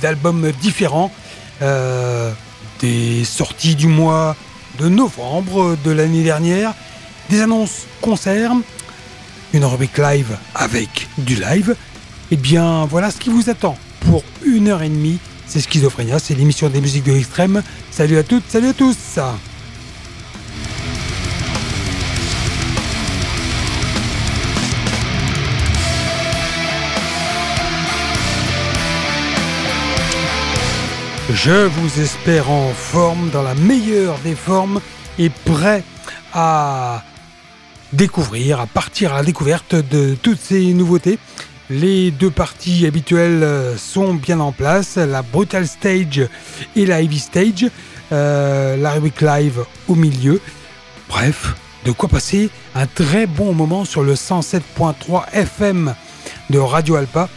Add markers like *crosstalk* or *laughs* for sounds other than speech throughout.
d'albums différents. Euh, des sorties du mois de novembre de l'année dernière, des annonces concerts, une rubrique live avec du live. Et eh bien voilà ce qui vous attend pour une heure et demie. C'est Schizophrénia, c'est l'émission des musiques de l'extrême. Salut à toutes, salut à tous Je vous espère en forme, dans la meilleure des formes et prêt à découvrir, à partir à la découverte de toutes ces nouveautés. Les deux parties habituelles sont bien en place, la Brutal Stage et la Heavy Stage, euh, la rubrique live au milieu. Bref, de quoi passer un très bon moment sur le 107.3 FM de Radio Alpa.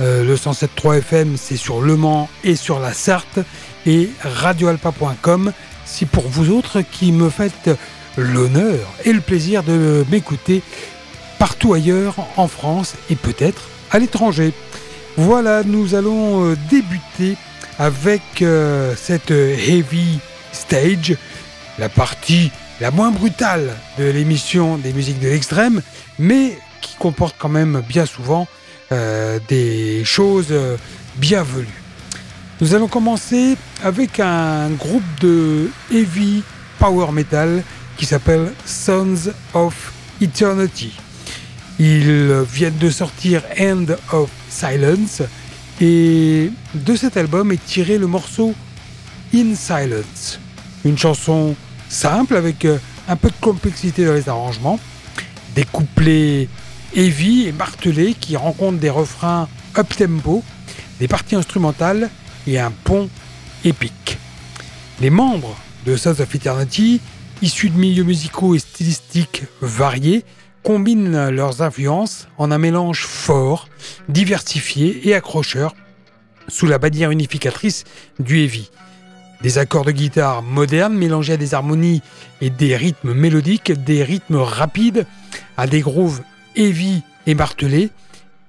Euh, le 107.3 FM, c'est sur Le Mans et sur la Sarthe. Et radioalpa.com, c'est pour vous autres qui me faites l'honneur et le plaisir de m'écouter partout ailleurs en France et peut-être à l'étranger. Voilà, nous allons euh, débuter avec euh, cette heavy stage, la partie la moins brutale de l'émission des musiques de l'extrême, mais qui comporte quand même bien souvent euh, des choses euh, bienvenues. Nous allons commencer avec un groupe de heavy power metal qui s'appelle Sons of Eternity. Ils viennent de sortir End of Silence et de cet album est tiré le morceau In Silence, une chanson simple avec euh, un peu de complexité dans les arrangements, des couplets heavy et martelés qui rencontrent des refrains up-tempo, des parties instrumentales et un pont épique. Les membres de Sons of Eternity, issus de milieux musicaux et stylistiques variés, combinent leurs influences en un mélange fort, diversifié et accrocheur sous la bannière unificatrice du heavy. Des accords de guitare modernes mélangés à des harmonies et des rythmes mélodiques, des rythmes rapides, à des grooves heavy et martelés,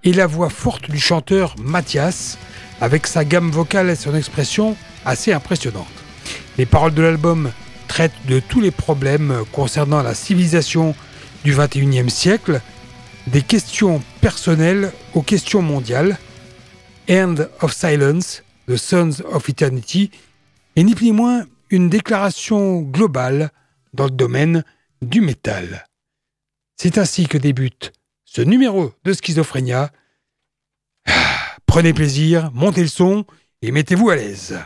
et la voix forte du chanteur Mathias, avec sa gamme vocale et son expression assez impressionnante. Les paroles de l'album traitent de tous les problèmes concernant la civilisation du 21e siècle, des questions personnelles aux questions mondiales. End of Silence, The Sons of Eternity, est ni plus ni moins une déclaration globale dans le domaine du métal. C'est ainsi que débute ce numéro de Schizophrénia. Ah, prenez plaisir, montez le son et mettez-vous à l'aise.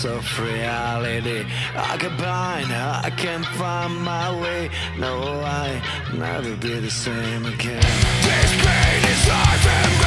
Sense of reality. I get blind, I can't find my way. No, I never be the same again. This pain is driving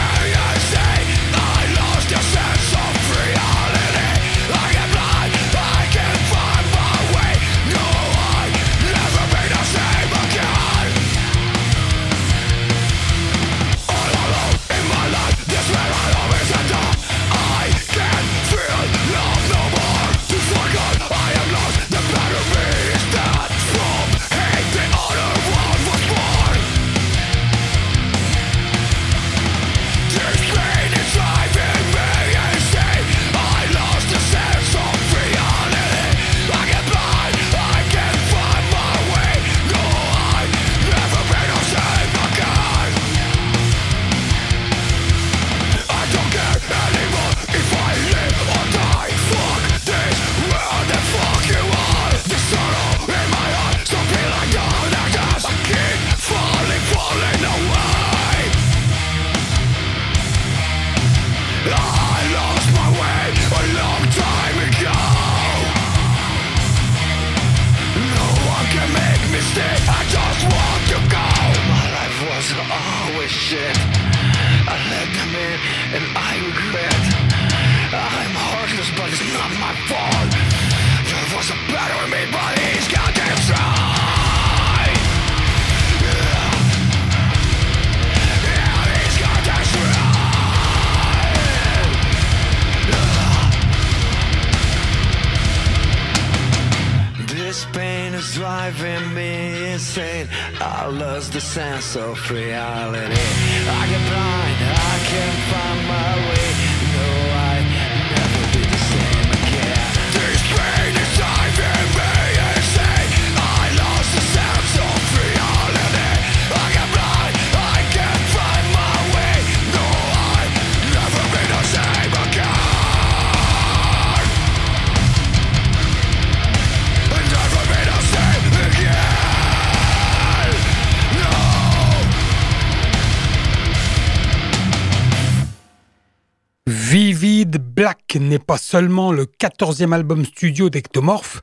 N'est pas seulement le 14e album studio d'Ectomorph,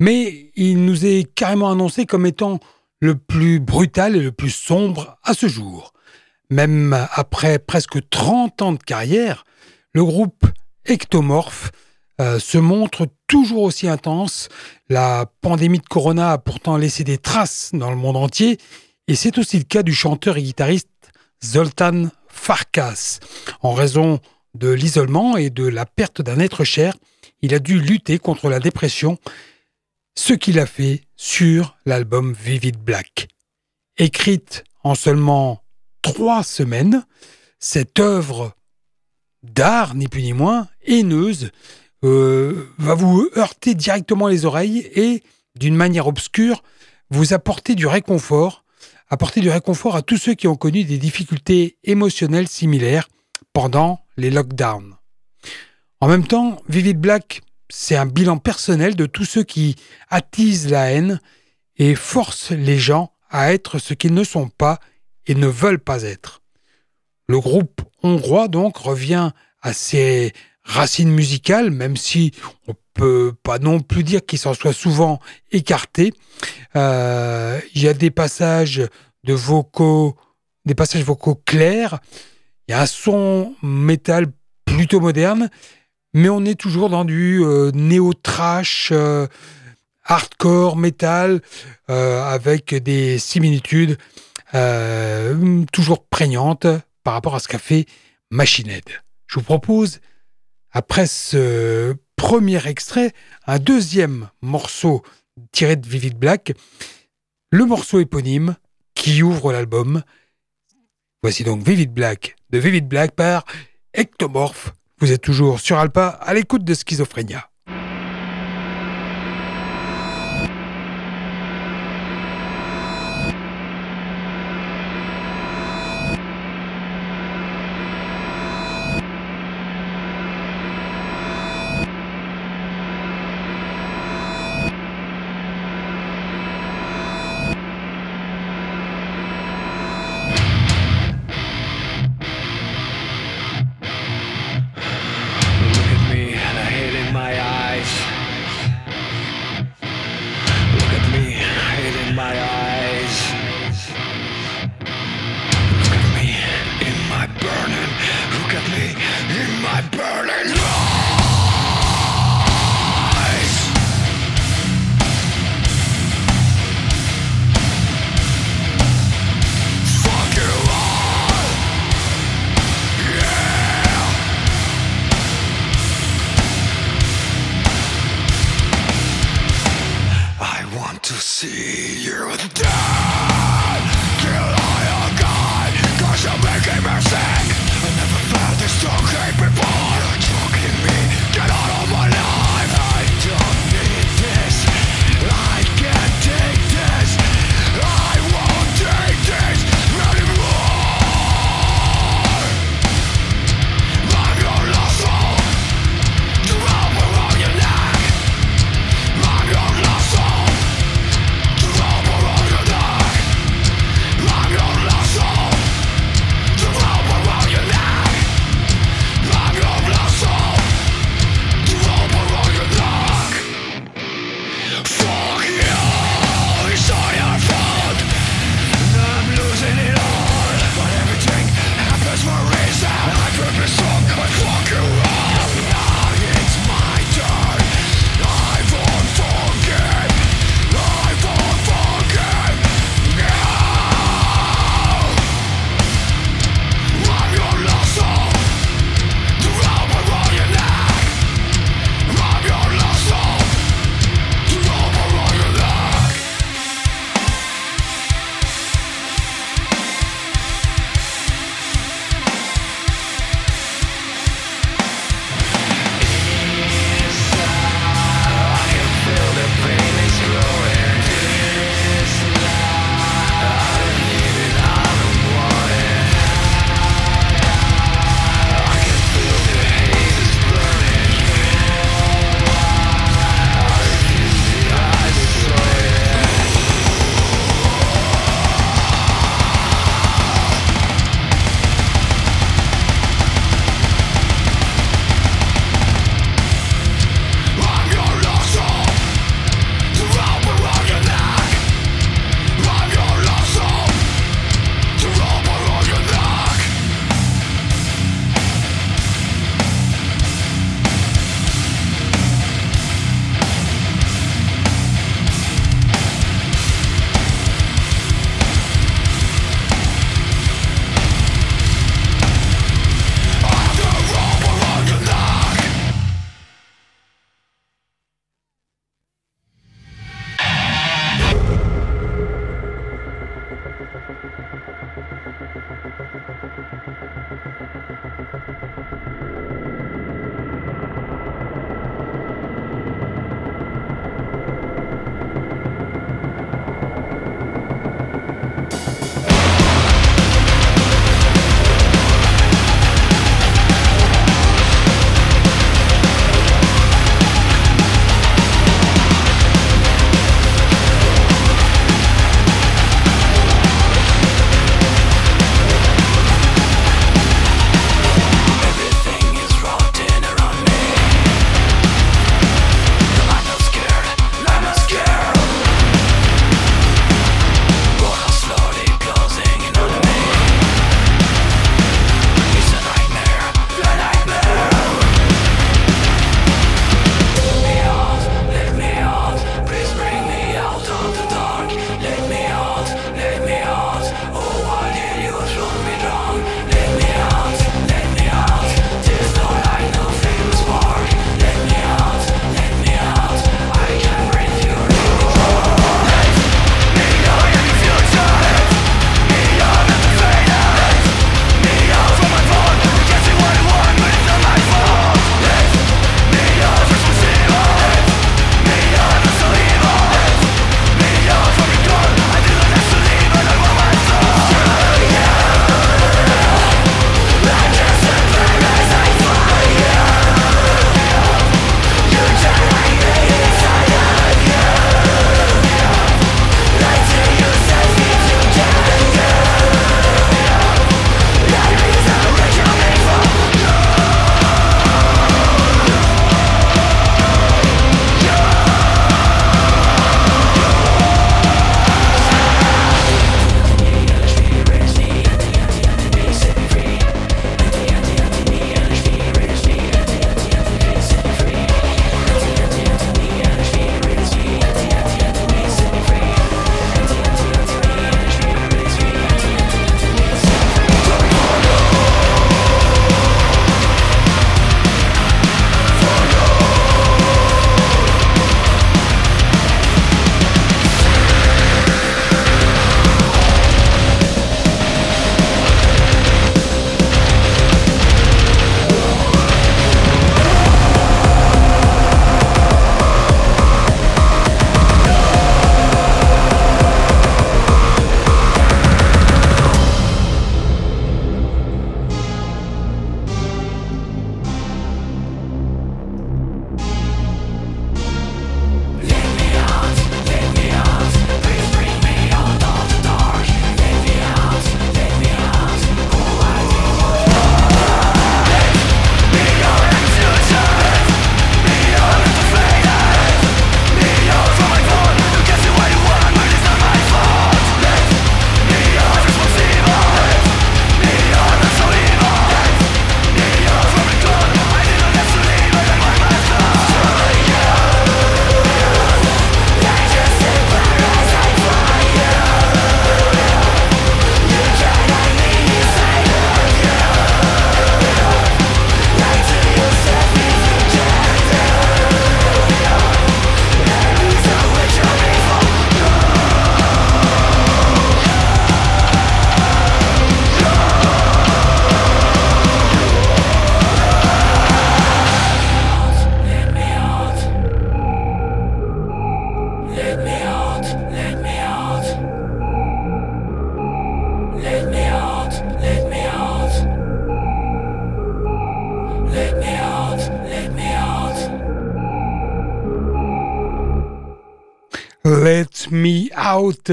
mais il nous est carrément annoncé comme étant le plus brutal et le plus sombre à ce jour. Même après presque 30 ans de carrière, le groupe Ectomorph euh, se montre toujours aussi intense. La pandémie de Corona a pourtant laissé des traces dans le monde entier, et c'est aussi le cas du chanteur et guitariste Zoltan Farkas. En raison de l'isolement et de la perte d'un être cher, il a dû lutter contre la dépression, ce qu'il a fait sur l'album Vivid Black. Écrite en seulement trois semaines, cette œuvre d'art, ni plus ni moins, haineuse, euh, va vous heurter directement les oreilles et, d'une manière obscure, vous apporter du réconfort, apporter du réconfort à tous ceux qui ont connu des difficultés émotionnelles similaires pendant les lockdowns. En même temps, Vivid Black, c'est un bilan personnel de tous ceux qui attisent la haine et forcent les gens à être ce qu'ils ne sont pas et ne veulent pas être. Le groupe hongrois donc revient à ses racines musicales, même si on peut pas non plus dire qu'il s'en soit souvent écarté. Euh, Il y a des passages vocaux clairs. Il y a un son métal plutôt moderne, mais on est toujours dans du euh, néo-trash, euh, hardcore, métal, euh, avec des similitudes toujours prégnantes par rapport à ce qu'a fait Machine Head. Je vous propose, après ce premier extrait, un deuxième morceau tiré de Vivid Black, le morceau éponyme qui ouvre l'album. Voici donc Vivid Black de Vivid Black par Ectomorph. Vous êtes toujours sur Alpa à l'écoute de Schizophrénia.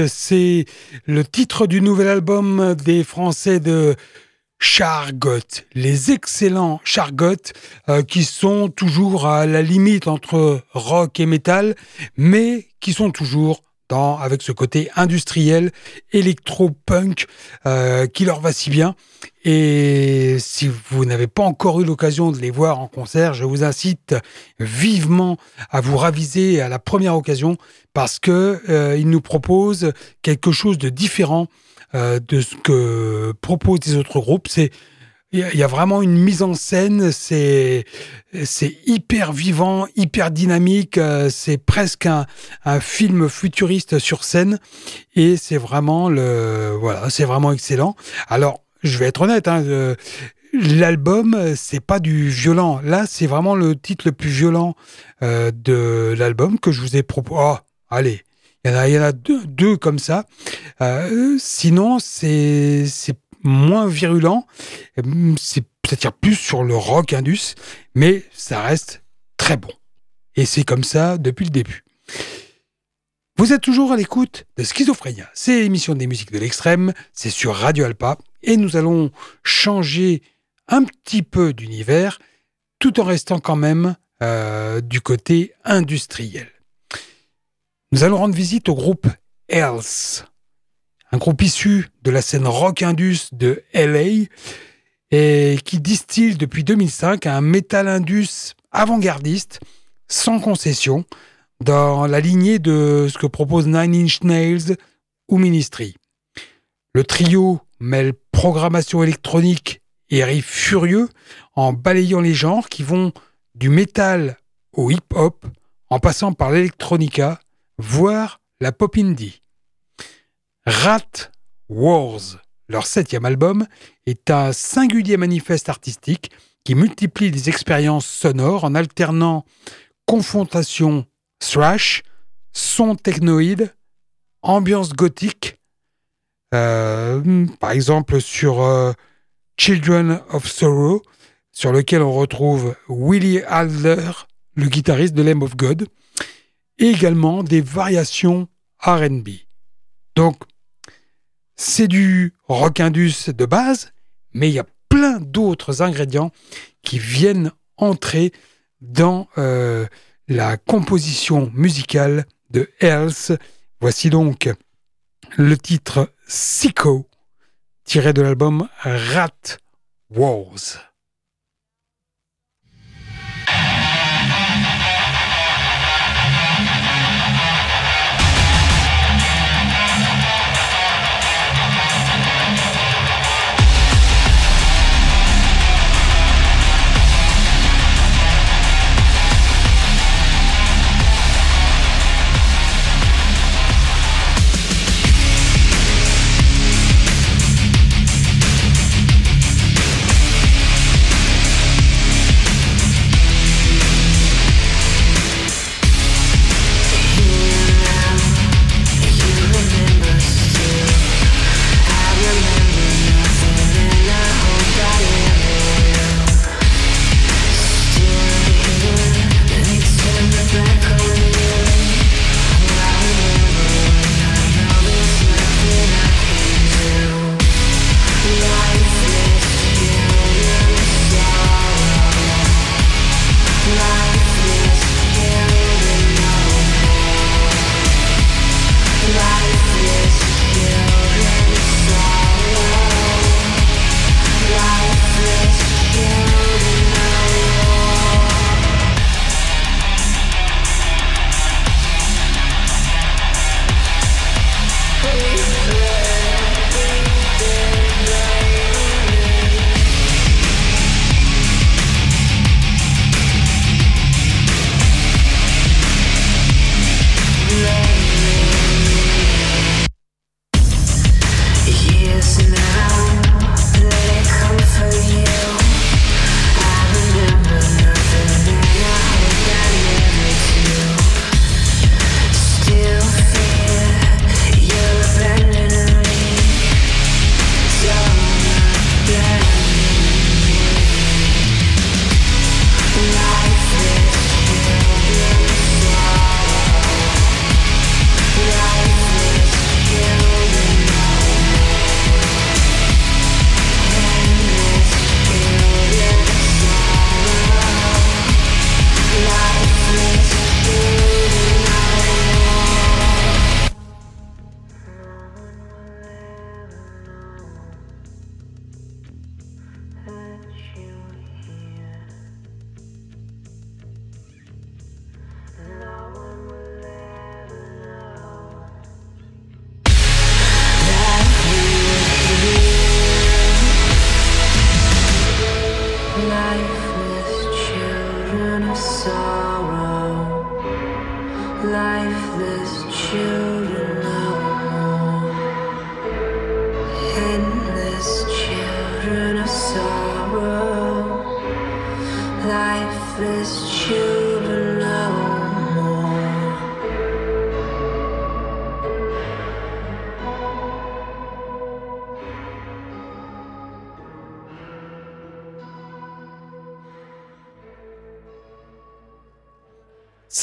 C'est le titre du nouvel album des Français de Chargot, les excellents Chargot, euh, qui sont toujours à la limite entre rock et métal, mais qui sont toujours avec ce côté industriel, électro-punk, euh, qui leur va si bien. Et si vous n'avez pas encore eu l'occasion de les voir en concert, je vous incite vivement à vous raviser à la première occasion parce que euh, ils nous proposent quelque chose de différent euh, de ce que proposent les autres groupes. C'est il y a vraiment une mise en scène, c'est c'est hyper vivant, hyper dynamique, euh, c'est presque un, un, film futuriste sur scène et c'est vraiment le voilà, c'est vraiment excellent. Alors, je vais être honnête, hein, euh, l'album c'est pas du violent. Là, c'est vraiment le titre le plus violent euh, de l'album que je vous ai proposé. Oh, allez, il y en a, deux, comme ça. Euh, sinon, c'est moins virulent. C'est peut-être plus sur le rock indus, mais ça reste très bon. Et c'est comme ça depuis le début. Vous êtes toujours à l'écoute de Schizophrénia. C'est l'émission des musiques de l'extrême, c'est sur Radio Alpa, et nous allons changer un petit peu d'univers, tout en restant quand même euh, du côté industriel. Nous allons rendre visite au groupe Else un groupe issu de la scène rock indus de LA et qui distille depuis 2005 un metal indus avant-gardiste sans concession dans la lignée de ce que propose Nine Inch Nails ou Ministry. Le trio mêle programmation électronique et riff furieux en balayant les genres qui vont du metal au hip-hop en passant par l'électronica, voire la pop indie. Rat Wars, leur septième album, est un singulier manifeste artistique qui multiplie les expériences sonores en alternant confrontation thrash, son technoïde, ambiance gothique, euh, par exemple sur euh, Children of Sorrow, sur lequel on retrouve Willie Adler, le guitariste de Lamb of God, également des variations RB. Donc, c'est du rock indus de base, mais il y a plein d'autres ingrédients qui viennent entrer dans euh, la composition musicale de Else. Voici donc le titre Sicko, tiré de l'album Rat Wars.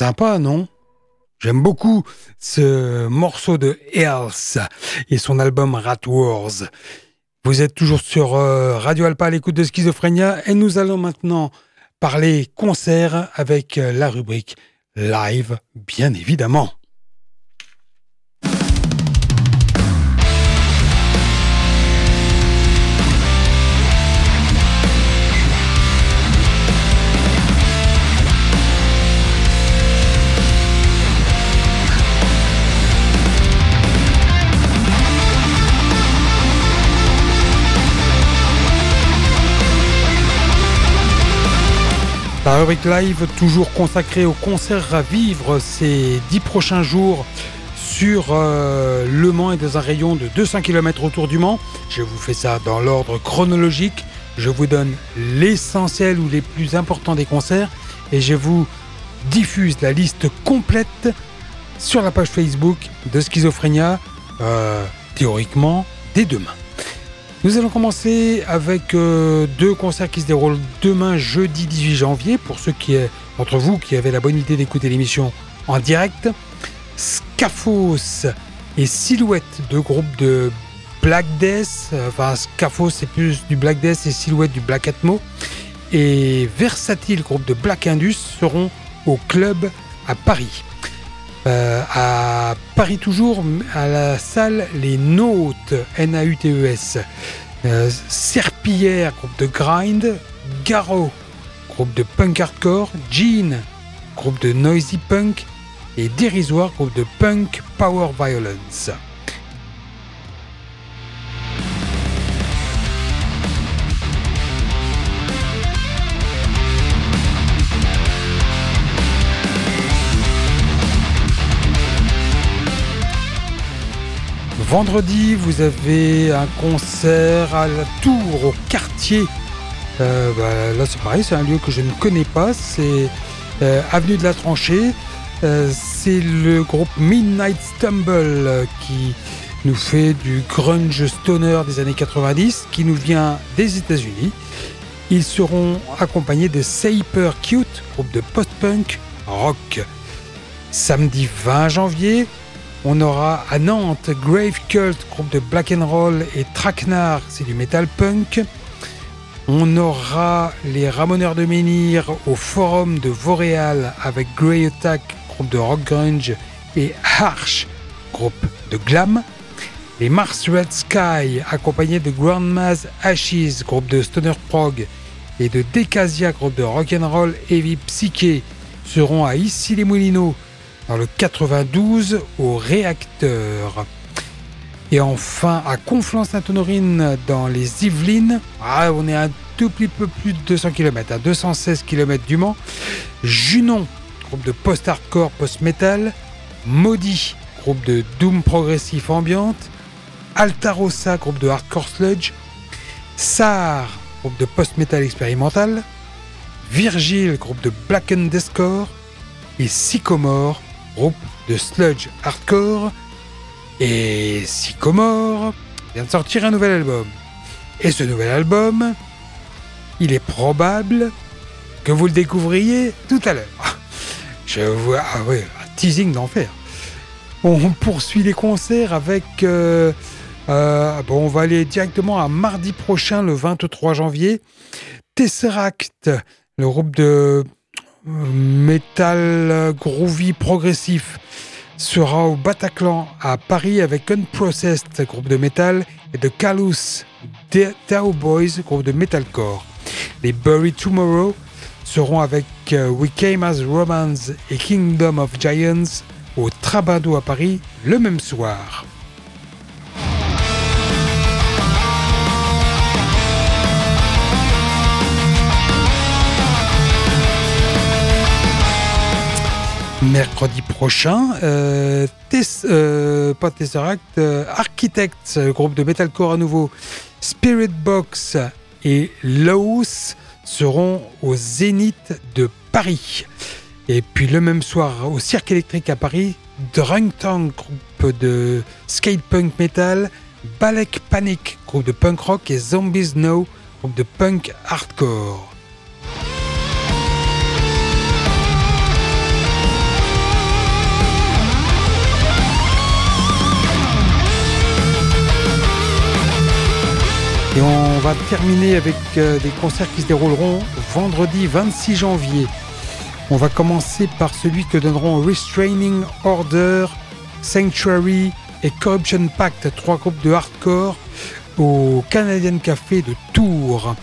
Sympa, non? J'aime beaucoup ce morceau de Earth et son album Rat Wars. Vous êtes toujours sur euh, Radio Alpa à l'écoute de Schizophrénia et nous allons maintenant parler concert avec euh, la rubrique live, bien évidemment. La rubrique live, toujours consacrée au concert à vivre ces dix prochains jours sur euh, Le Mans et dans un rayon de 200 km autour du Mans. Je vous fais ça dans l'ordre chronologique. Je vous donne l'essentiel ou les plus importants des concerts et je vous diffuse la liste complète sur la page Facebook de Schizophrénia, euh, théoriquement dès demain. Nous allons commencer avec euh, deux concerts qui se déroulent demain, jeudi 18 janvier, pour ceux qui, d'entre vous qui avaient la bonne idée d'écouter l'émission en direct. Scaphos et Silhouette, deux groupes de Black Death. Enfin, Scaphos, c'est plus du Black Death et Silhouette du Black Atmo. Et Versatile, groupe de Black Indus, seront au club à Paris. Euh, à Paris toujours, à la salle Les Nautes, N-A-U-T-E-S. Euh, Serpillière, groupe de grind. Garo, groupe de punk hardcore. Jean, groupe de noisy punk. Et Dérisoire, groupe de punk power violence. Vendredi, vous avez un concert à la Tour, au quartier. Euh, bah, là, c'est pareil, c'est un lieu que je ne connais pas. C'est euh, Avenue de la Tranchée. Euh, c'est le groupe Midnight Stumble qui nous fait du grunge stoner des années 90, qui nous vient des États-Unis. Ils seront accompagnés de Saper Cute, groupe de post-punk rock. Samedi 20 janvier, on aura à Nantes Grave Cult, groupe de black and roll, et Traquenard, c'est du metal punk. On aura les Ramoneurs de Menhir au Forum de Vauréal avec Grey Attack, groupe de rock grunge, et Harsh, groupe de glam. Les Mars Red Sky, accompagnés de Grandma's Ashes, groupe de stoner prog, et de Decasia, groupe de rock and roll heavy psyché, seront à Issy-les-Moulineaux dans le 92 au réacteur. Et enfin à Conflans-Sainte-Honorine dans les Yvelines, ah, on est un tout petit peu plus de 200 km, à 216 km du Mans. Junon, groupe de post-hardcore, post-metal. Maudit, groupe de doom progressif ambiante. Altarossa, groupe de hardcore sludge. Sar, groupe de post-metal expérimental. Virgile, groupe de black and deathcore. Et Sycomore, groupe de sludge hardcore. Et Sycomore vient de sortir un nouvel album. Et ce nouvel album, il est probable que vous le découvriez tout à l'heure. *laughs* Je vois, ah un teasing d'enfer. On poursuit les concerts avec. Euh, euh, on va aller directement à mardi prochain, le 23 janvier. Tesseract, le groupe de metal groovy progressif sera au Bataclan à Paris avec Unprocessed, groupe de metal, et de Calus Tao Boys, groupe de metalcore. Les Bury Tomorrow seront avec euh, We Came as Romans et Kingdom of Giants au Trabado à Paris le même soir. Mercredi prochain. Euh, euh, euh, Architects, groupe de metalcore à nouveau, Spirit Box et Laos seront au Zénith de Paris. Et puis le même soir au Cirque électrique à Paris, Drunk Tank, groupe de skate punk metal, Balek Panic, groupe de punk rock et Zombies No, groupe de punk hardcore. Et on va terminer avec euh, des concerts qui se dérouleront vendredi 26 janvier. On va commencer par celui que donneront Restraining Order, Sanctuary et Corruption Pact, trois groupes de hardcore au Canadian Café de Tours.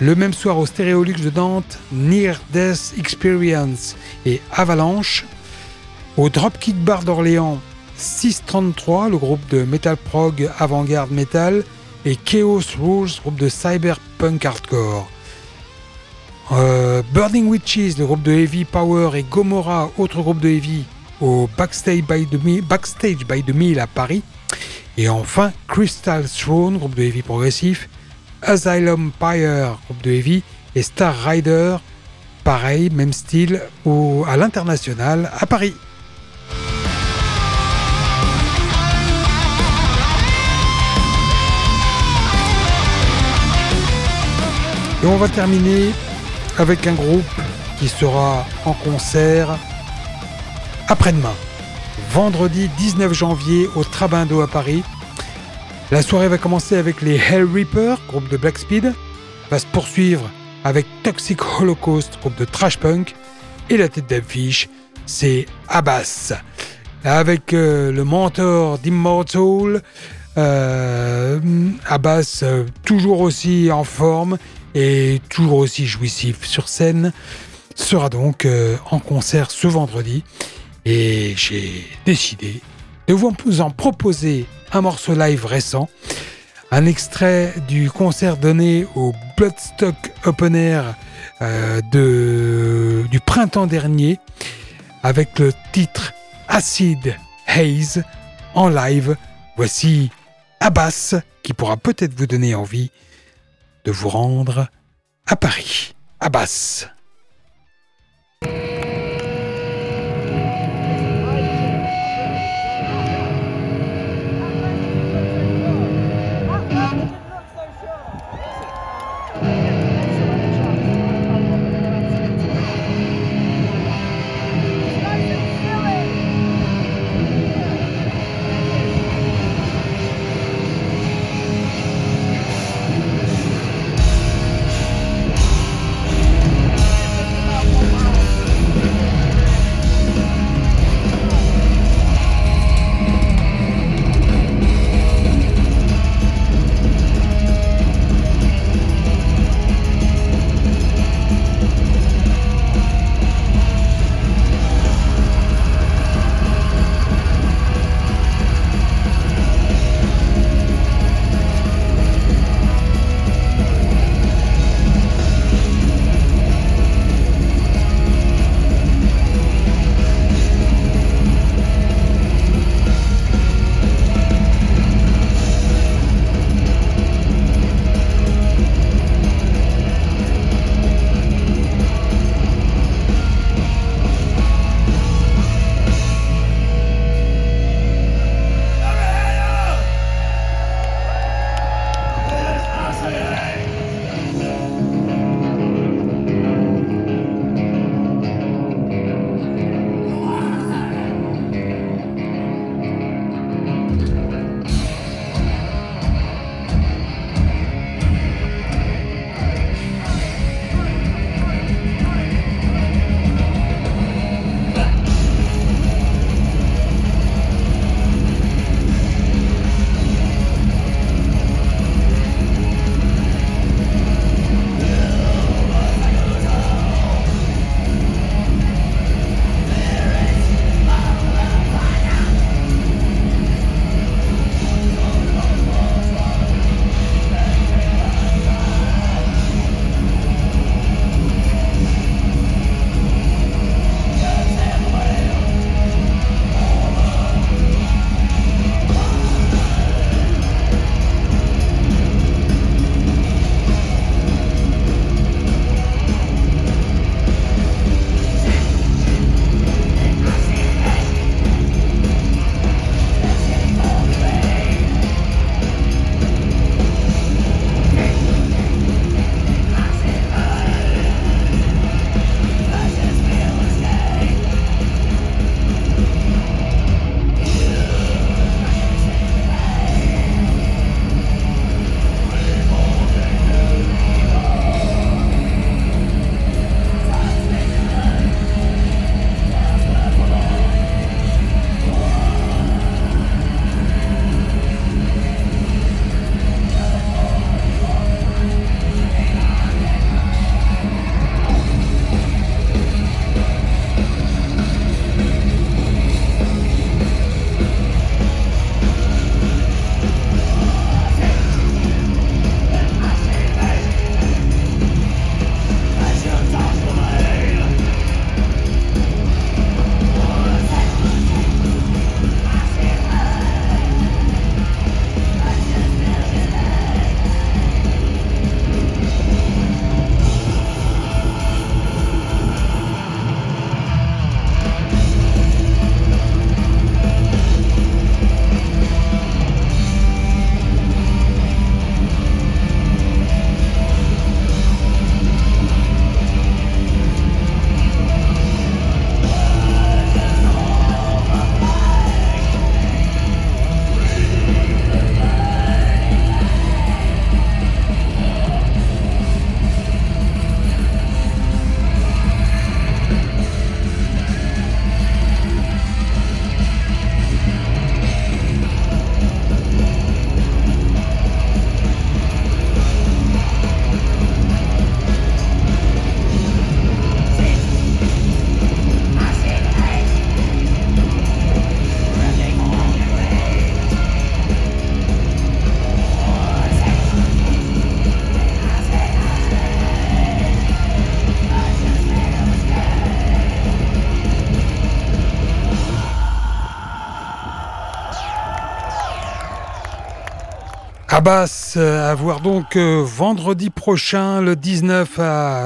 Le même soir au Stéréolux de Nantes, Near Death Experience et Avalanche. Au Dropkick Bar d'Orléans, 633, le groupe de metal prog avant-garde metal et Chaos Rules, groupe de cyberpunk hardcore. Euh, Burning Witches, le groupe de heavy power, et Gomorrah, autre groupe de heavy, au Backstage by the, Backstage by the Mill à Paris. Et enfin, Crystal Throne, groupe de heavy progressif, Asylum Pyre, groupe de heavy, et Star Rider, pareil, même style, au, à l'international à Paris. Et on va terminer avec un groupe qui sera en concert après-demain, vendredi 19 janvier au Trabindo à Paris. La soirée va commencer avec les Hell Reaper, groupe de Black Speed, va se poursuivre avec Toxic Holocaust, groupe de trash punk, et la tête d'affiche, c'est Abbas, avec euh, le mentor d'Immortal, euh, Abbas euh, toujours aussi en forme et toujours aussi jouissif sur scène, sera donc euh, en concert ce vendredi. Et j'ai décidé de vous en proposer un morceau live récent, un extrait du concert donné au Bloodstock Open Air euh, de, du printemps dernier, avec le titre Acid Haze en live. Voici Abbas qui pourra peut-être vous donner envie de vous rendre à Paris, à Basse. Abbas, à voir donc euh, vendredi prochain, le 19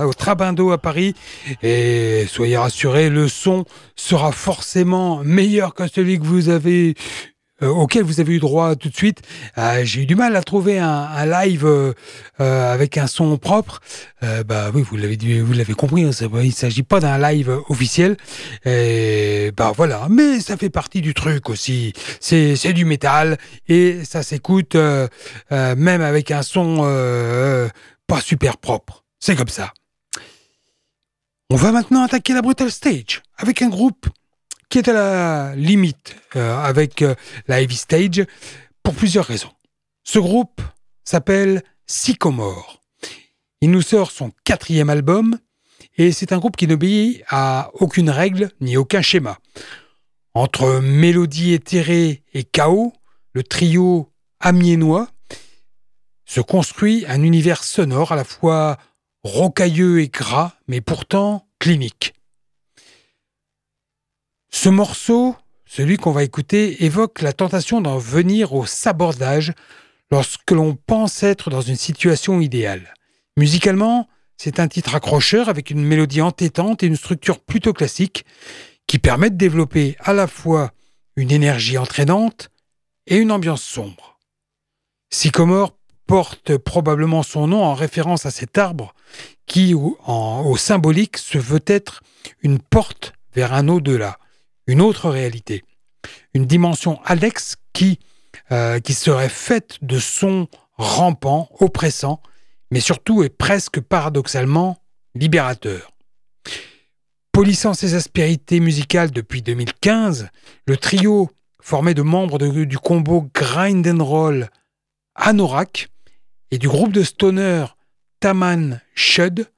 au Trabindo à Paris. Et soyez rassurés, le son sera forcément meilleur que celui que vous avez euh, auquel vous avez eu droit tout de suite. Euh, j'ai eu du mal à trouver un, live euh, avec un son propre. bah oui, vous l'avez vous l'avez compris. Hein, il s'agit pas d'un live officiel. Et bah voilà, mais ça fait partie du truc aussi. C'est c'est du métal et ça s'écoute même avec un son pas super propre. C'est comme ça. On va maintenant attaquer la Brutal Stage avec un groupe qui est à la limite euh, avec euh, la Heavy Stage pour plusieurs raisons. Ce groupe s'appelle Sycomore. Il nous sort son quatrième album et c'est un groupe qui n'obéit à aucune règle ni aucun schéma. Entre mélodie éthérée et chaos, le trio amiénois se construit un univers sonore à la fois rocailleux et gras, mais pourtant clinique. Ce morceau, celui qu'on va écouter, évoque la tentation d'en venir au sabordage lorsque l'on pense être dans une situation idéale. Musicalement, c'est un titre accrocheur avec une mélodie entêtante et une structure plutôt classique qui permet de développer à la fois une énergie entraînante et une ambiance sombre. Sycomore porte probablement son nom en référence à cet arbre qui, au symbolique, se veut être une porte vers un au-delà une autre réalité, une dimension annexe qui, euh, serait faite de sons rampants, oppressants, mais surtout et presque paradoxalement libérateurs. Polissant ses aspérités musicales depuis 2015, le trio formé de membres du combo Grind Roll Anorak et du groupe de stoner Taman Shud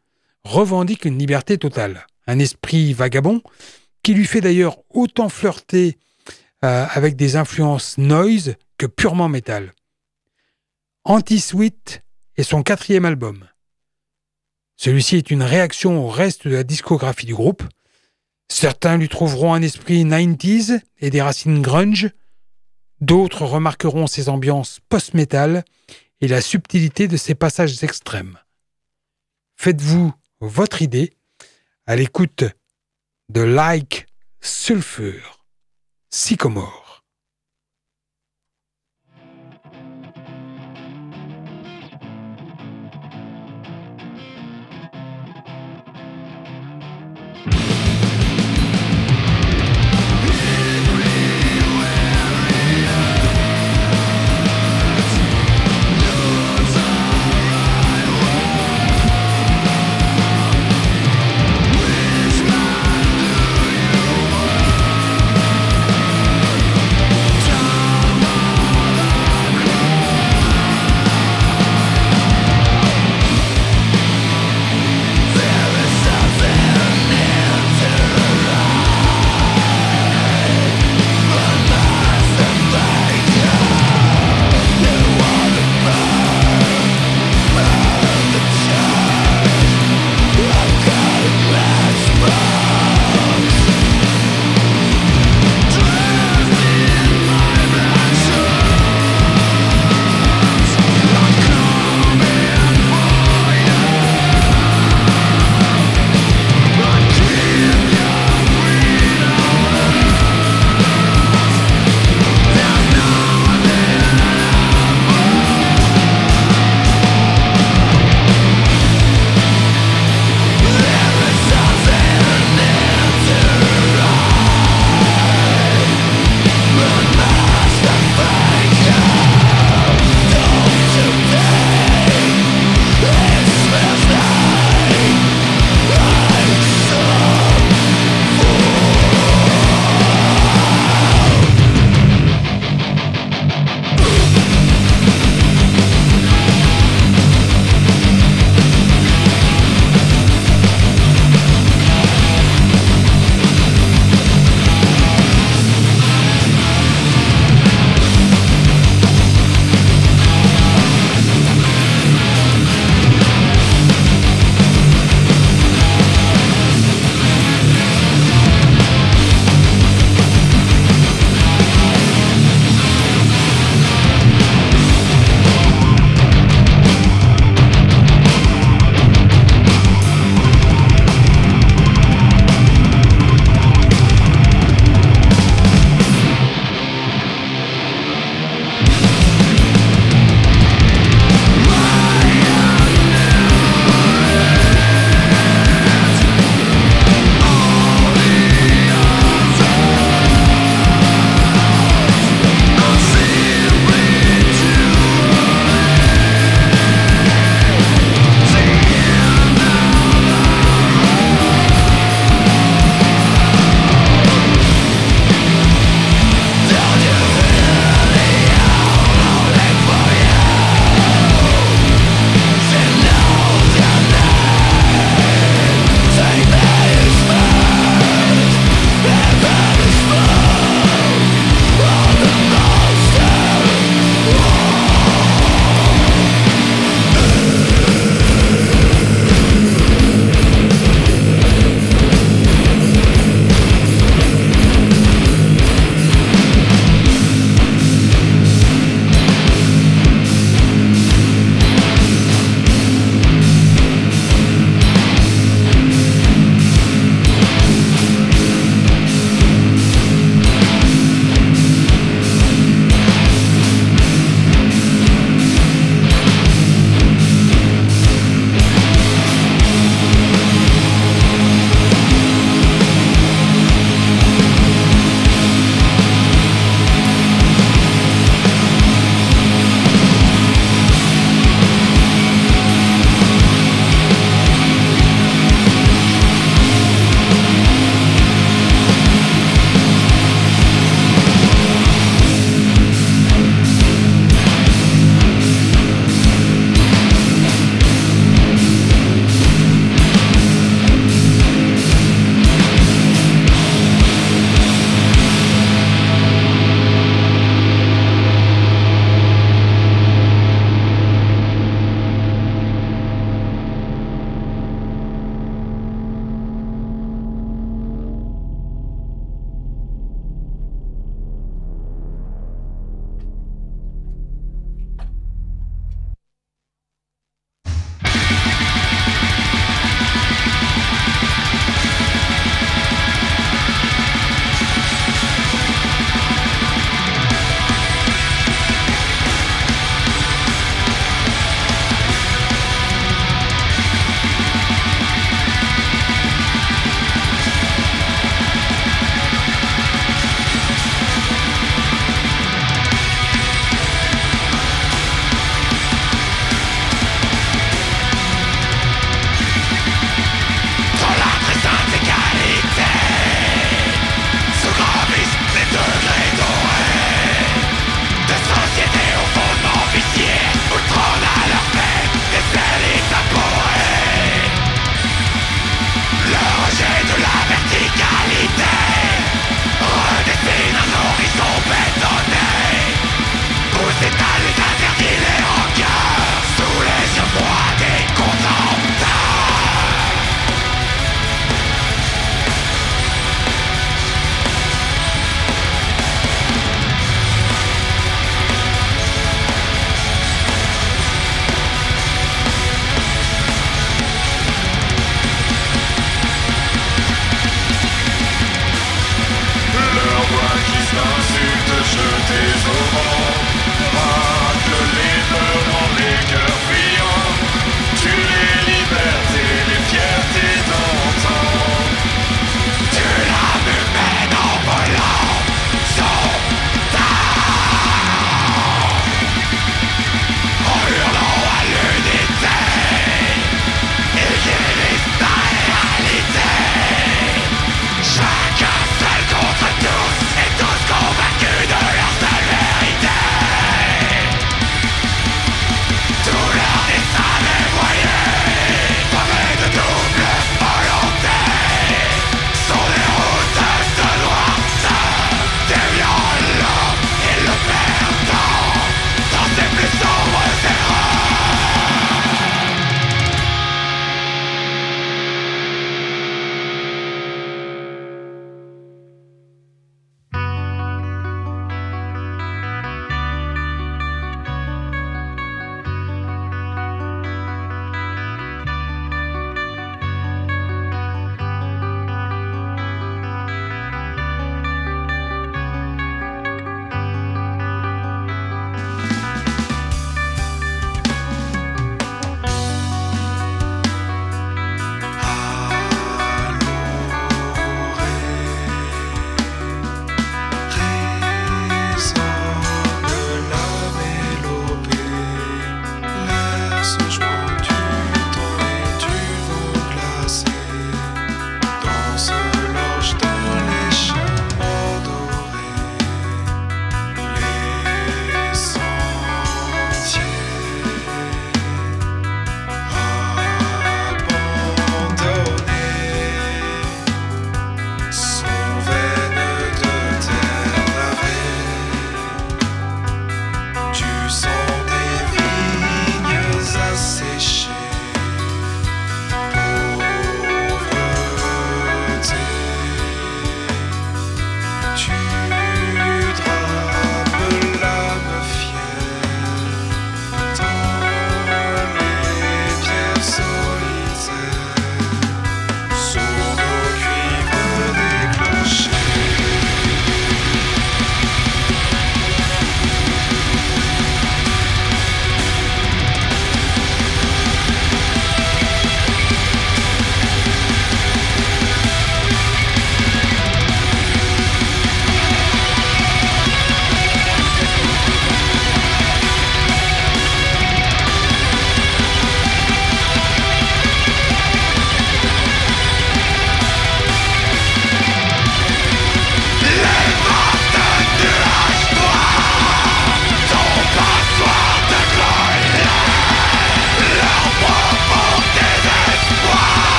revendique une liberté totale, un esprit vagabond qui lui fait d'ailleurs autant flirter euh, avec des influences noise que purement métal. Anti-Sweet est son quatrième album. Celui-ci est une réaction au reste de la discographie du groupe. Certains lui trouveront un esprit 90s et des racines grunge, d'autres remarqueront ses ambiances post-metal et la subtilité de ses passages extrêmes. Faites-vous votre idée à l'écoute de Like Sulfur, Sycomore.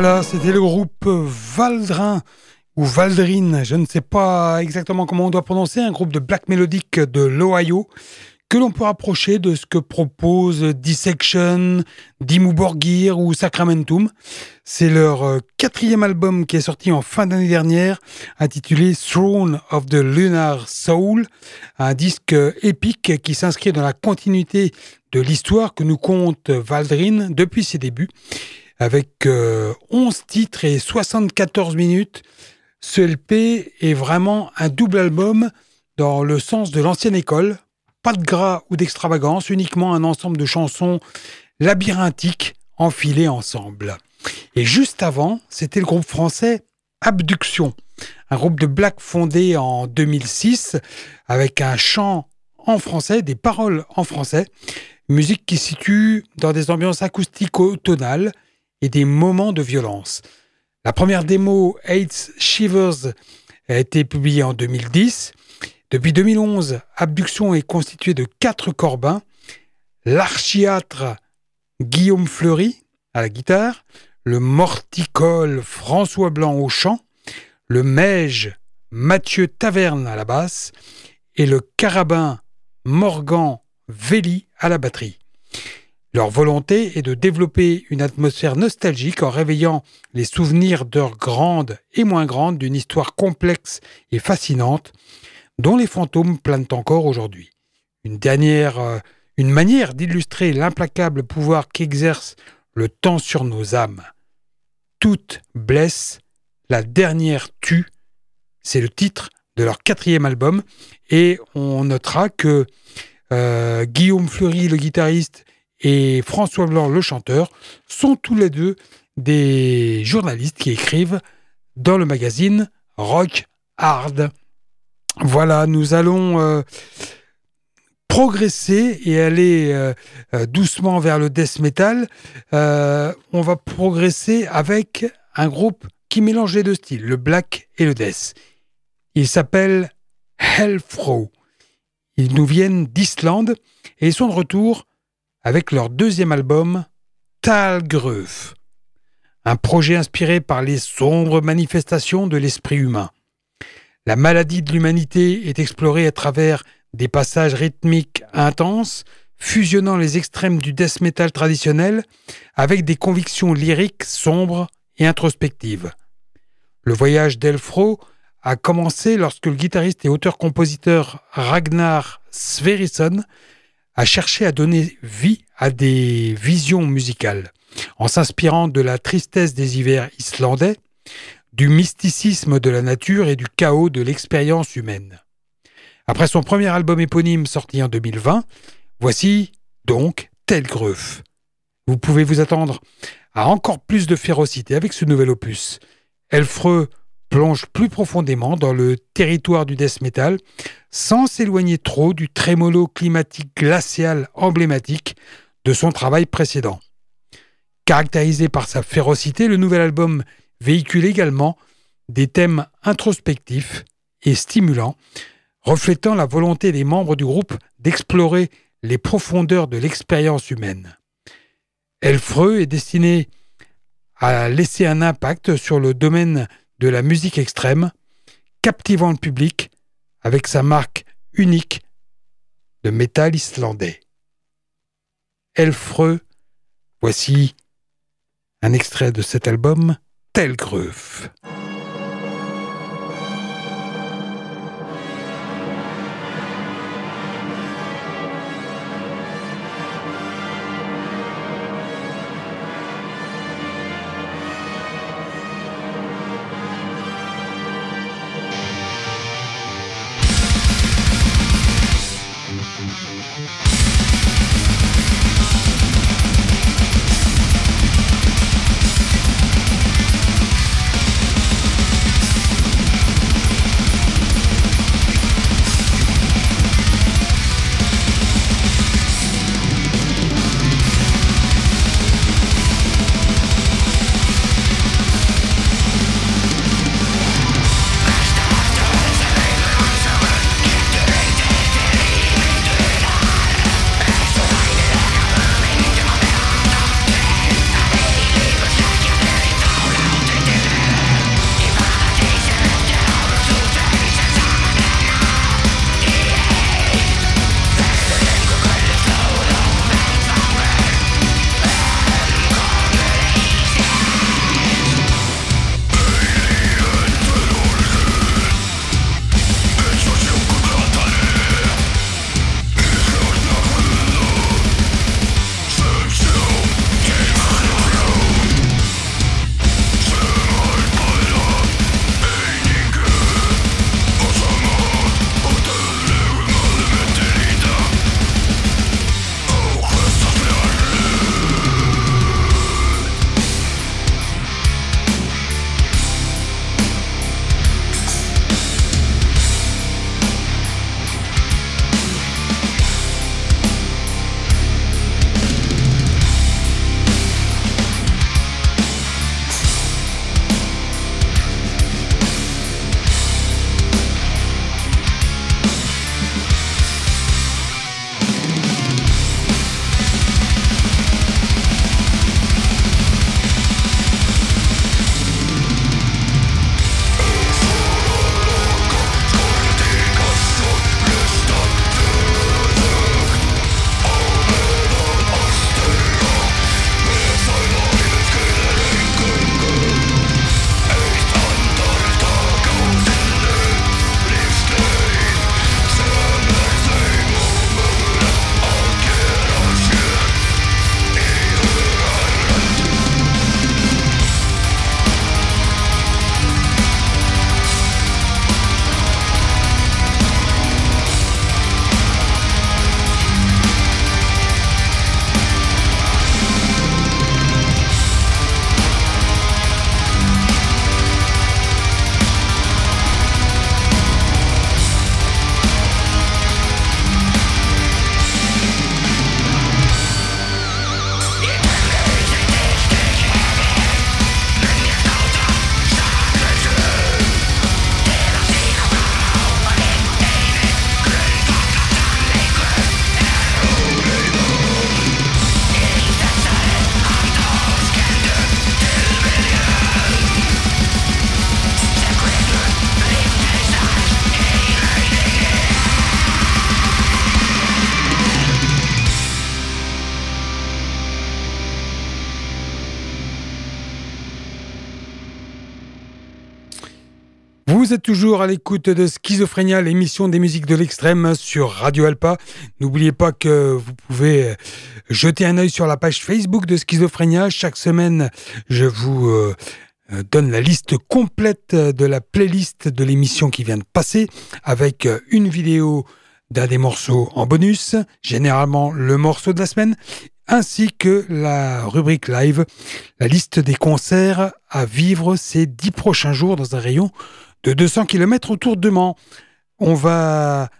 Voilà, c'était le groupe Valdrin ou Valdrin, je ne sais pas exactement comment on doit prononcer, un groupe de black mélodique de l'Ohio que l'on peut rapprocher de ce que propose Dissection, Dimmu Borgir ou Sacramentum. C'est leur euh, quatrième album qui est sorti en fin d'année dernière, intitulé Throne of the Lunar Soul, un disque épique qui s'inscrit dans la continuité de l'histoire que nous compte Valdrin depuis ses débuts, avec 11 euh, titres et 74 minutes. Ce LP est vraiment un double album dans le sens de l'ancienne école, pas de gras ou d'extravagance, uniquement un ensemble de chansons labyrinthiques enfilées ensemble. Et juste avant, c'était le groupe français Abduction, un groupe de black fondé en 2006 avec un chant en français, des paroles en français, musique qui situe dans des ambiances acoustico-tonales et des moments de violence. La première démo, Eight Shivers, a été publiée en 2010 depuis 2011, Abduction est constitué de quatre corbins, l'archiatre Guillaume Fleury à la guitare, le morticole François Blanc au chant, le meige Mathieu Taverne à la basse. Et le carabin Morgan Velli à la batterie. Leur volonté est de développer une atmosphère nostalgique en réveillant les souvenirs d'heures grandes et moins grandes d'une histoire complexe et fascinante dont les fantômes planent encore aujourd'hui. Une dernière, euh, une manière d'illustrer l'implacable pouvoir qu'exerce le temps sur nos âmes. Toute blesse, la dernière tue, c'est le titre de leur quatrième album, et on notera que euh, Guillaume Fleury, le guitariste, et François Blanc, le chanteur, sont tous les deux des journalistes qui écrivent dans le magazine Rock Hard. Voilà, nous allons euh, progresser et aller euh, euh, doucement vers le death metal. on va progresser avec un groupe qui mélange les deux styles, le black et le death. Ils s'appellent Hellfro. Ils nous viennent d'Islande et ils sont de retour avec leur deuxième album, Talgröf. Un projet inspiré par les sombres manifestations de l'esprit humain. La maladie de l'humanité est explorée à travers des passages rythmiques intenses, fusionnant les extrêmes du death metal traditionnel avec des convictions lyriques sombres et introspectives. Le voyage d'Elfro a commencé lorsque le guitariste et auteur-compositeur Ragnar Sverrisson a cherché à donner vie à des visions musicales, en s'inspirant de la tristesse des hivers islandais, du mysticisme de la nature et du chaos de l'expérience humaine. Après son premier album éponyme sorti en 2020, voici donc Telgreuf. Vous pouvez vous attendre à encore plus de férocité avec ce nouvel opus. Elfreux plonge plus profondément dans le territoire du death metal sans s'éloigner trop du trémolo climatique glacial emblématique de son travail précédent. Caractérisé par sa férocité, le nouvel album véhicule également des thèmes introspectifs et stimulants, reflétant la volonté des membres du groupe d'explorer les profondeurs de l'expérience humaine. Elfreux est destiné à laisser un impact sur le domaine de la musique extrême, captivant le public avec sa marque unique de métal islandais. Elfreux, voici un extrait de cet album Telgröf. Toujours à l'écoute de Schizophrénia, l'émission des musiques de l'extrême sur Radio Alpa. N'oubliez pas que vous pouvez jeter un œil sur la page Facebook de Schizophrénia. Chaque semaine, je vous euh, donne la liste complète de la playlist de l'émission qui vient de passer avec une vidéo d'un des morceaux en bonus, généralement le morceau de la semaine, ainsi que la rubrique live, la liste des concerts à vivre ces dix prochains jours dans un rayon de 200 km autour de Mans. On va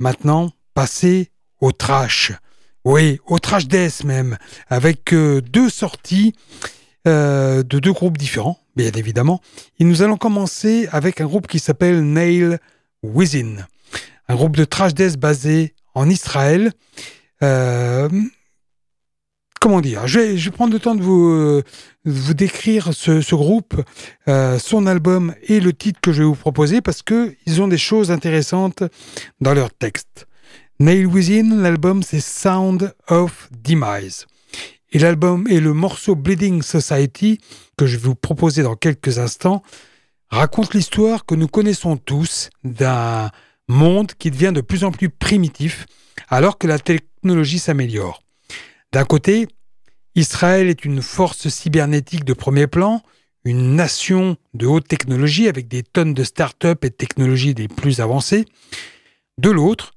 maintenant passer au trash. Oui, au trash death même, avec euh, deux sorties euh, de deux groupes différents, bien évidemment. Et nous allons commencer avec un groupe qui s'appelle Nail Within, un groupe de trash death basé en Israël. Euh, comment dire je vais, prendre le temps de vous, euh, vous décrire ce, groupe, euh, son album et le titre que je vais vous proposer parce que ils ont des choses intéressantes dans leur texte. Nail Within, l'album c'est Sound of Demise. Et l'album et le morceau Bleeding Society que je vais vous proposer dans quelques instants raconte l'histoire que nous connaissons tous d'un monde qui devient de plus en plus primitif alors que la technologie s'améliore. D'un côté, Israël est une force cybernétique de premier plan, une nation de haute technologie avec des tonnes de start-up et technologies des plus avancées. De l'autre,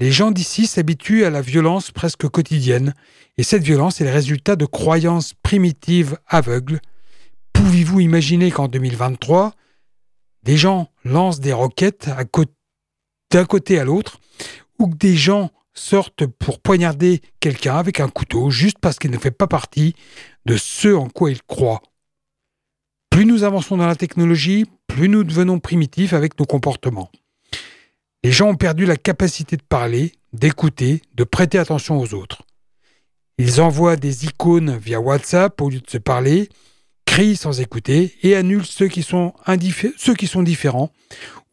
les gens d'ici s'habituent à la violence presque quotidienne, et cette violence est le résultat de croyances primitives aveugles. Pouvez-vous imaginer qu'en 2023, des gens lancent des roquettes d'un côté à l'autre, ou que des gens sortent pour poignarder quelqu'un avec un couteau juste parce qu'il ne fait pas partie de ce en quoi il croit. Plus nous avançons dans la technologie, plus nous devenons primitifs avec nos comportements. Les gens ont perdu la capacité de parler, d'écouter, de prêter attention aux autres. Ils envoient des icônes via WhatsApp au lieu de se parler, crient sans écouter et annulent ceux qui sont, ceux qui sont différents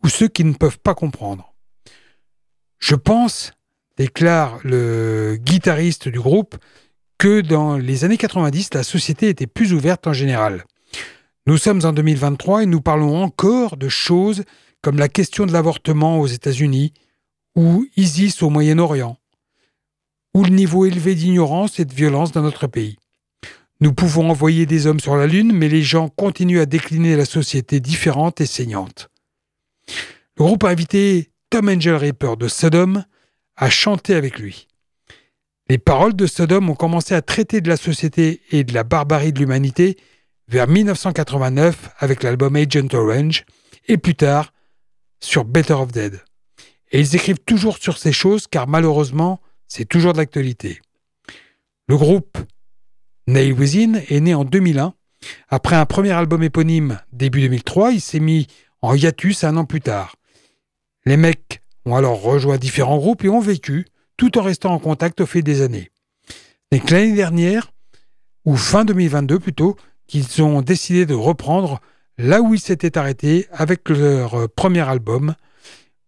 ou ceux qui ne peuvent pas comprendre. Je pense déclare le guitariste du groupe que dans les années 90, la société était plus ouverte en général. Nous sommes en 2023 et nous parlons encore de choses comme la question de l'avortement aux États-Unis ou ISIS au Moyen-Orient, ou le niveau élevé d'ignorance et de violence dans notre pays. Nous pouvons envoyer des hommes sur la Lune, mais les gens continuent à décliner la société différente et saignante. Le groupe a invité Tom Angel Reaper de Sodom, à chanter avec lui. Les paroles de Sodome ont commencé à traiter de la société et de la barbarie de l'humanité vers 1989 avec l'album Agent Orange et plus tard sur Better of Dead. Et ils écrivent toujours sur ces choses car malheureusement, c'est toujours de l'actualité. Le groupe Nail Within est né en 2001. Après un premier album éponyme début 2003, il s'est mis en hiatus un an plus tard. Les mecs ont alors rejoint différents groupes et ont vécu, tout en restant en contact au fil des années. C'est que l'année dernière, ou fin 2022 plutôt, qu'ils ont décidé de reprendre là où ils s'étaient arrêtés avec leur premier album.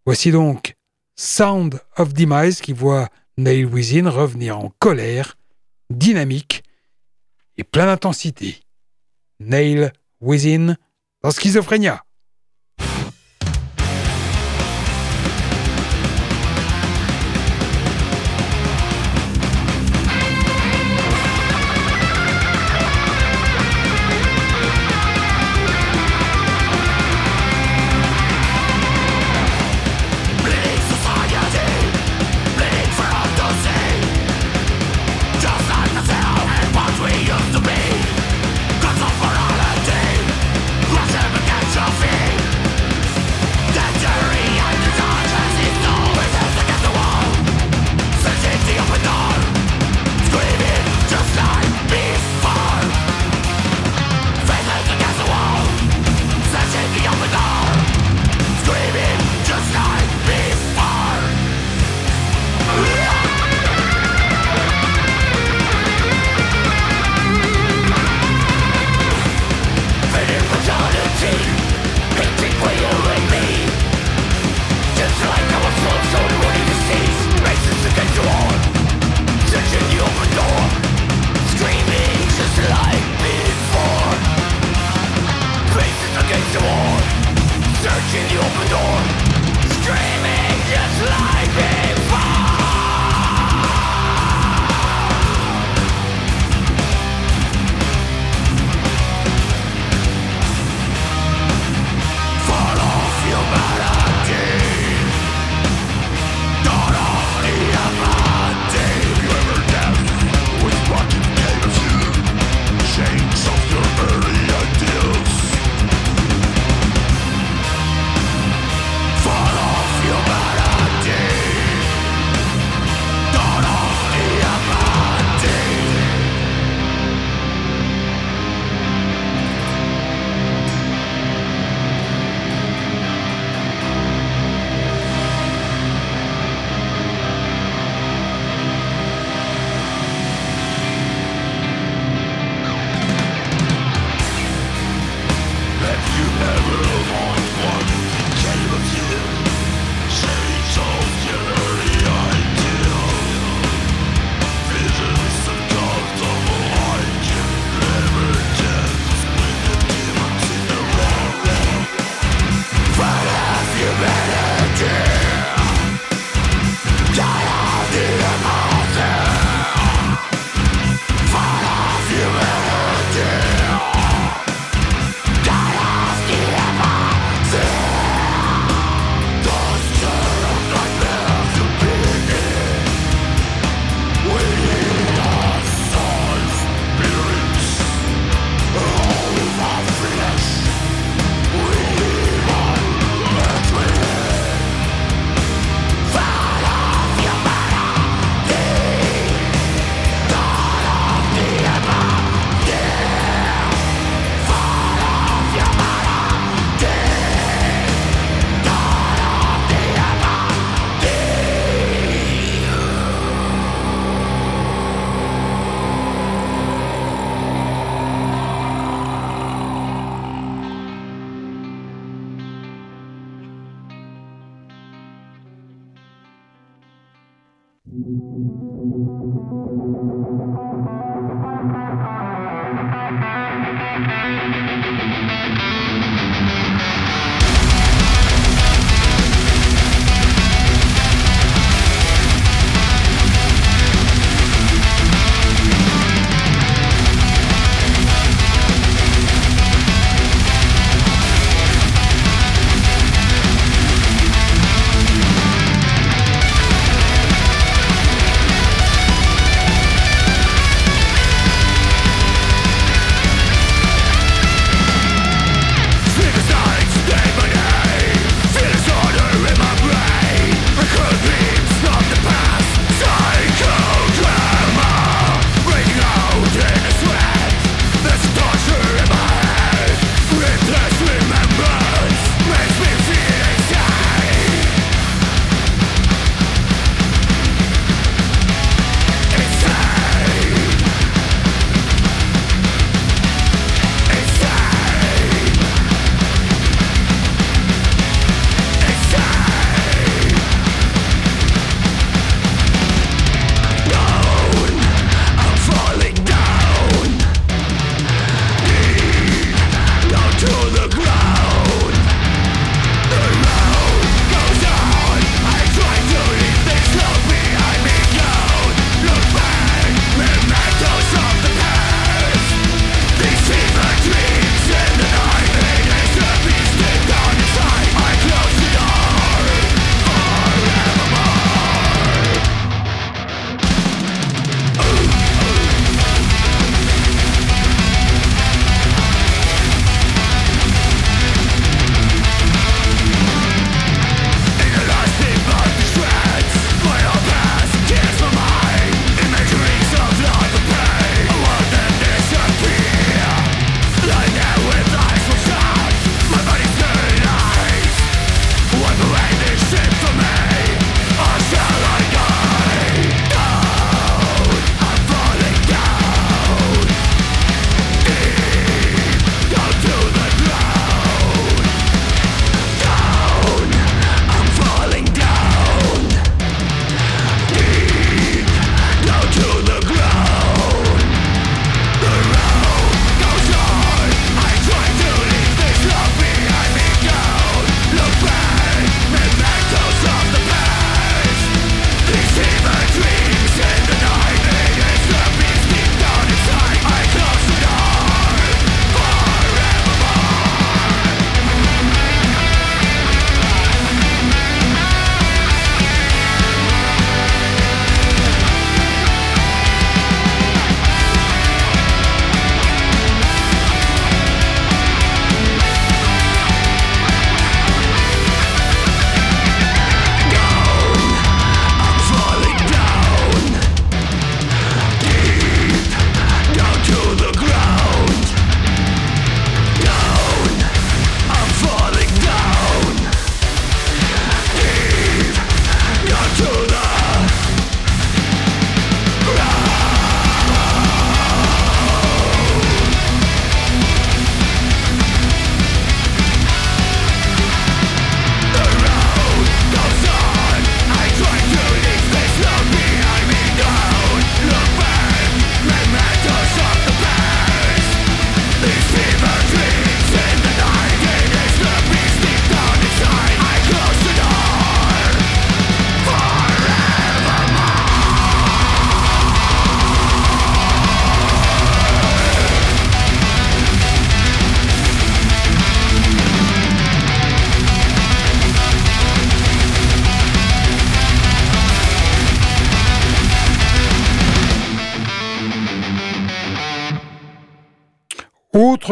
Voici donc Sound of Demise qui voit Nail Within revenir en colère, dynamique et plein d'intensité. Nail Within dans Schizophrénia.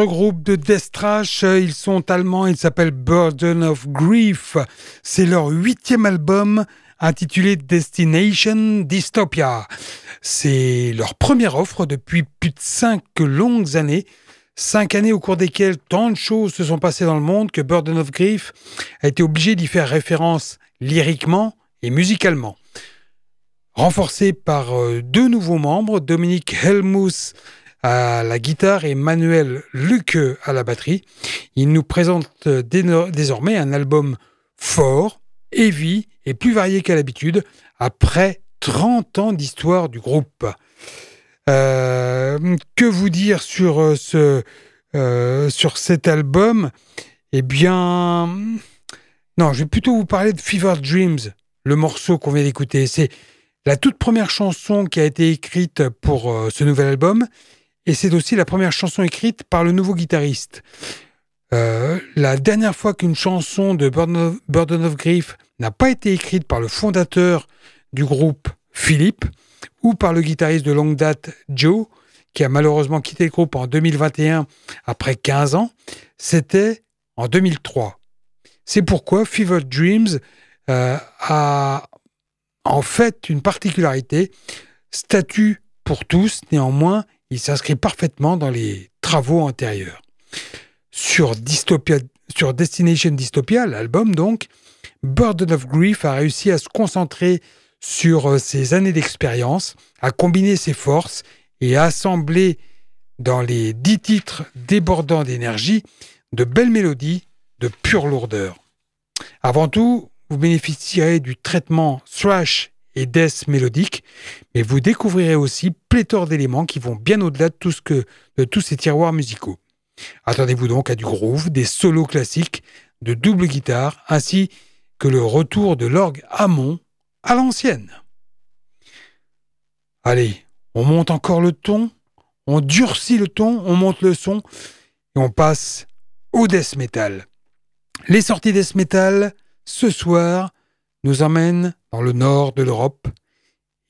Groupe de death trash, ils sont allemands, ils s'appellent Burden of Grief. C'est leur huitième album intitulé Destination Dystopia. C'est leur première offre depuis plus de cinq longues années. Cinq années au cours desquelles tant de choses se sont passées dans le monde que Burden of Grief a été obligé d'y faire référence lyriquement et musicalement. Renforcé par euh, deux nouveaux membres, Dominique Helmus à la guitare et Manuel Luc à la batterie. Il nous présente désormais un album fort, heavy et plus varié qu'à l'habitude, après 30 ans d'histoire du groupe. Euh, que vous dire sur, euh, ce, euh, sur cet album? Eh bien, non, je vais plutôt vous parler de Fever Dreams, le morceau qu'on vient d'écouter. C'est la toute première chanson qui a été écrite pour ce nouvel album, et c'est aussi la première chanson écrite par le nouveau guitariste. la dernière fois qu'une chanson de Burden of Grief n'a pas été écrite par le fondateur du groupe, Philippe, ou par le guitariste de longue date Joe, qui a malheureusement quitté le groupe en 2021 après 15 ans, c'était en 2003. C'est pourquoi Fever Dreams euh, a en fait une particularité, statut pour tous, néanmoins, il s'inscrit parfaitement dans les travaux antérieurs. Sur, Destination Dystopia, l'album donc, Burden of Grief a réussi à se concentrer sur euh, ses années d'expérience, à combiner ses forces et à assembler dans les dix titres débordants d'énergie de belles mélodies de pure lourdeur. Avant tout, vous bénéficierez du traitement thrash et death mélodique, mais vous découvrirez aussi pléthore d'éléments qui vont bien au-delà de, de tous ces tiroirs musicaux. Attendez-vous donc à du groove, des solos classiques, de double guitare, ainsi que le retour de l'orgue Hammond à l'ancienne. Allez, on monte encore le ton, on durcit le ton, on monte le son et on passe au death metal. Les sorties death metal ce soir nous emmènent dans le nord de l'Europe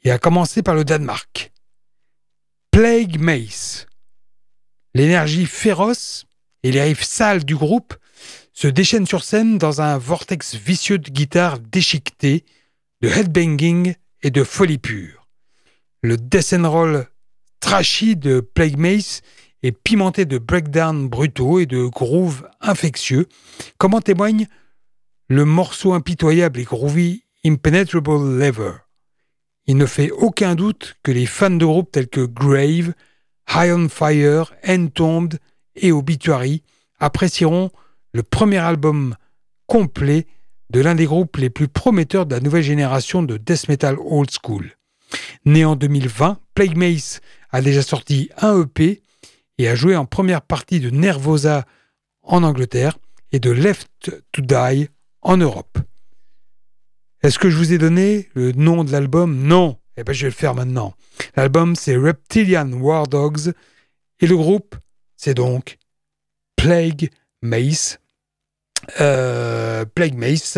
et à commencer par le Danemark. Plague Mace. L'énergie féroce et les riffs sales du groupe se déchaînent sur scène dans un vortex vicieux de guitare déchiquetée de headbanging et de folie pure. Le death and roll trashy de Plague Mace est pimenté de breakdowns brutaux et de grooves infectieux, comme en témoigne le morceau impitoyable et groovy Impenetrable Lever. Il ne fait aucun doute que les fans de groupes tels que Grave, High on Fire, Entombed et Obituary apprécieront le premier album complet de l'un des groupes les plus prometteurs de la nouvelle génération de death metal old school. Né en 2020, Plague Mace a déjà sorti un EP et a joué en première partie de Nervosa en Angleterre et de Left to Die en Europe. Est-ce que je vous ai donné le nom de l'album? Non. Eh bien, je vais le faire maintenant. L'album, c'est Reptilian War Dogs et le groupe, c'est donc Plague Mace. Euh, Plague Mace.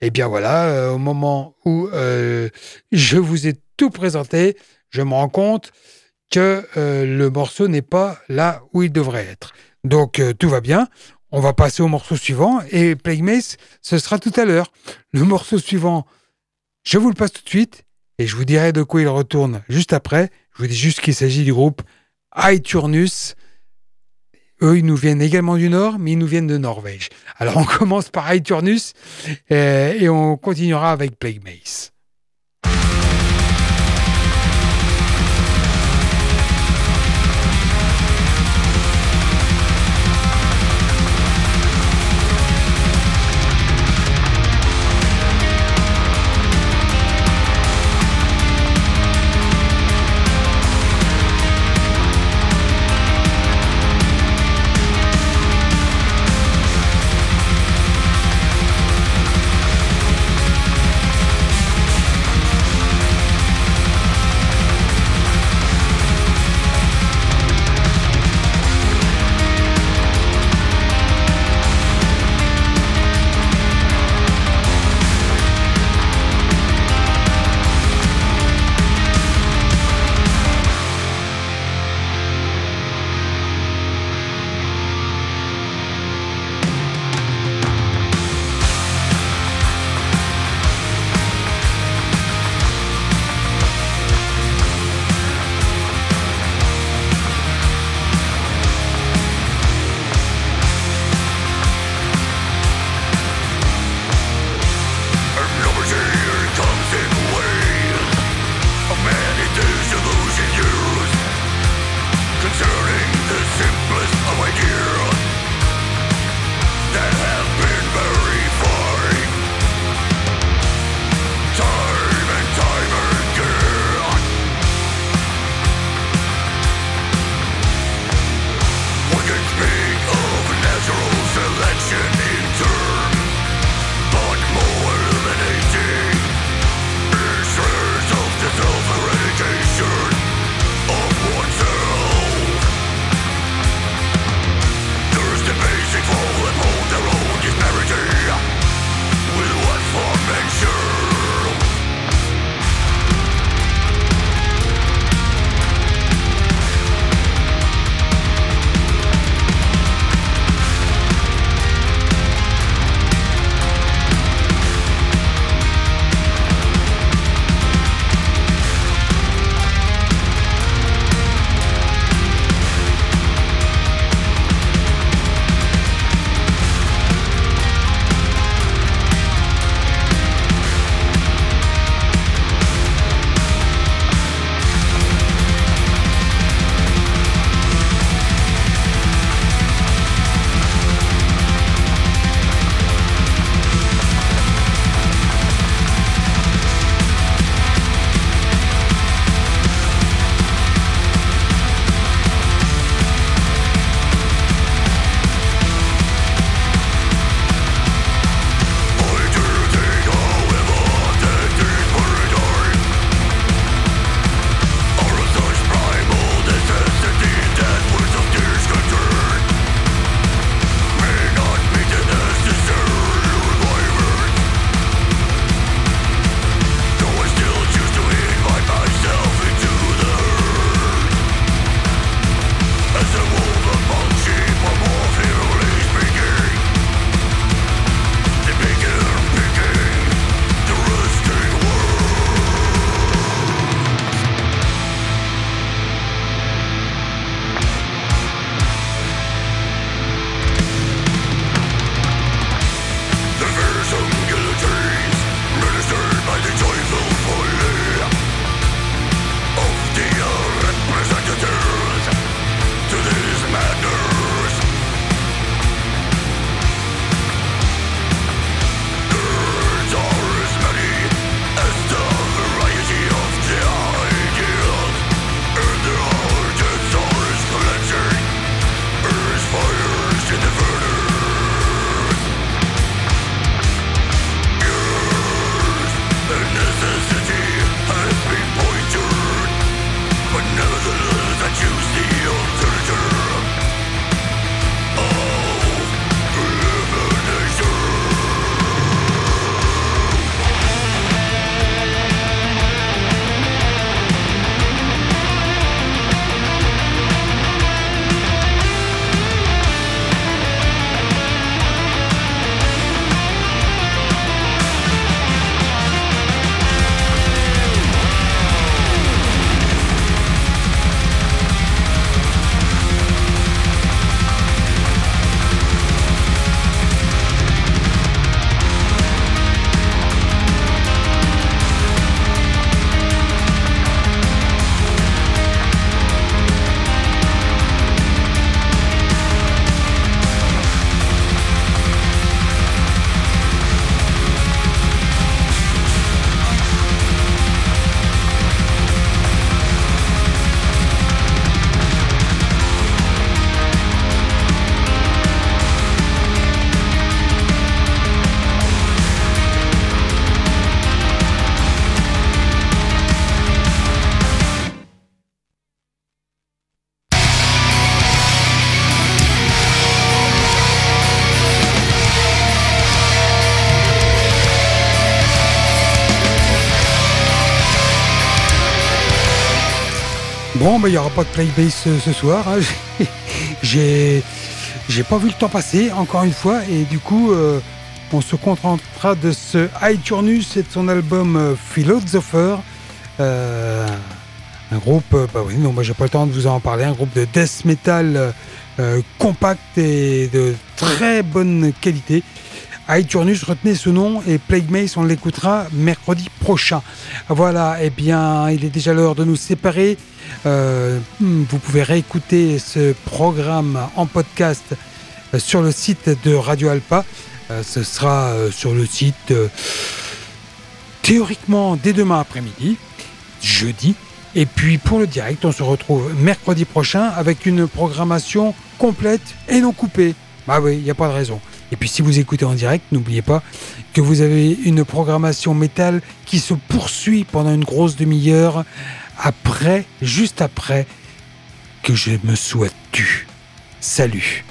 Et eh bien voilà, euh, au moment où euh, je vous ai tout présenté, je me rends compte que le morceau n'est pas là où il devrait être. Donc tout va bien. On va passer au morceau suivant et Plague Mace, ce sera tout à l'heure. Le morceau suivant, je vous le passe tout de suite et je vous dirai de quoi il retourne juste après. Je vous dis juste qu'il s'agit du groupe Aeturnus. Eux, ils nous viennent également du Nord, mais ils nous viennent de Norvège. Alors on *laughs* commence par Aeturnus euh, et on continuera avec Plague Mace. Il n'y aura pas de playbase ce, soir. Hein. *laughs* J'ai, pas vu le temps passer, encore une fois, et du coup, euh, on se contentera de ce Iturnus et de son album euh, Philosopher. Euh, un groupe, bah oui, non, moi j'ai pas le temps de vous en parler, un groupe de death metal compact et de très bonne qualité. Iturnus, retenez ce nom et Plague on l'écoutera mercredi prochain. Voilà, et eh bien, il est déjà l'heure de nous séparer. Euh, hmm, vous pouvez réécouter ce programme en podcast euh, sur le site de Radio Alpa. Euh, ce sera sur le site théoriquement dès demain après-midi, jeudi. Et puis pour le direct, on se retrouve mercredi prochain avec une programmation complète et non coupée. Bah oui, il n'y a pas de raison. Et puis si vous écoutez en direct, n'oubliez pas que vous avez une programmation métal qui se poursuit pendant une grosse demi-heure après, juste après que je me sois tu. Salut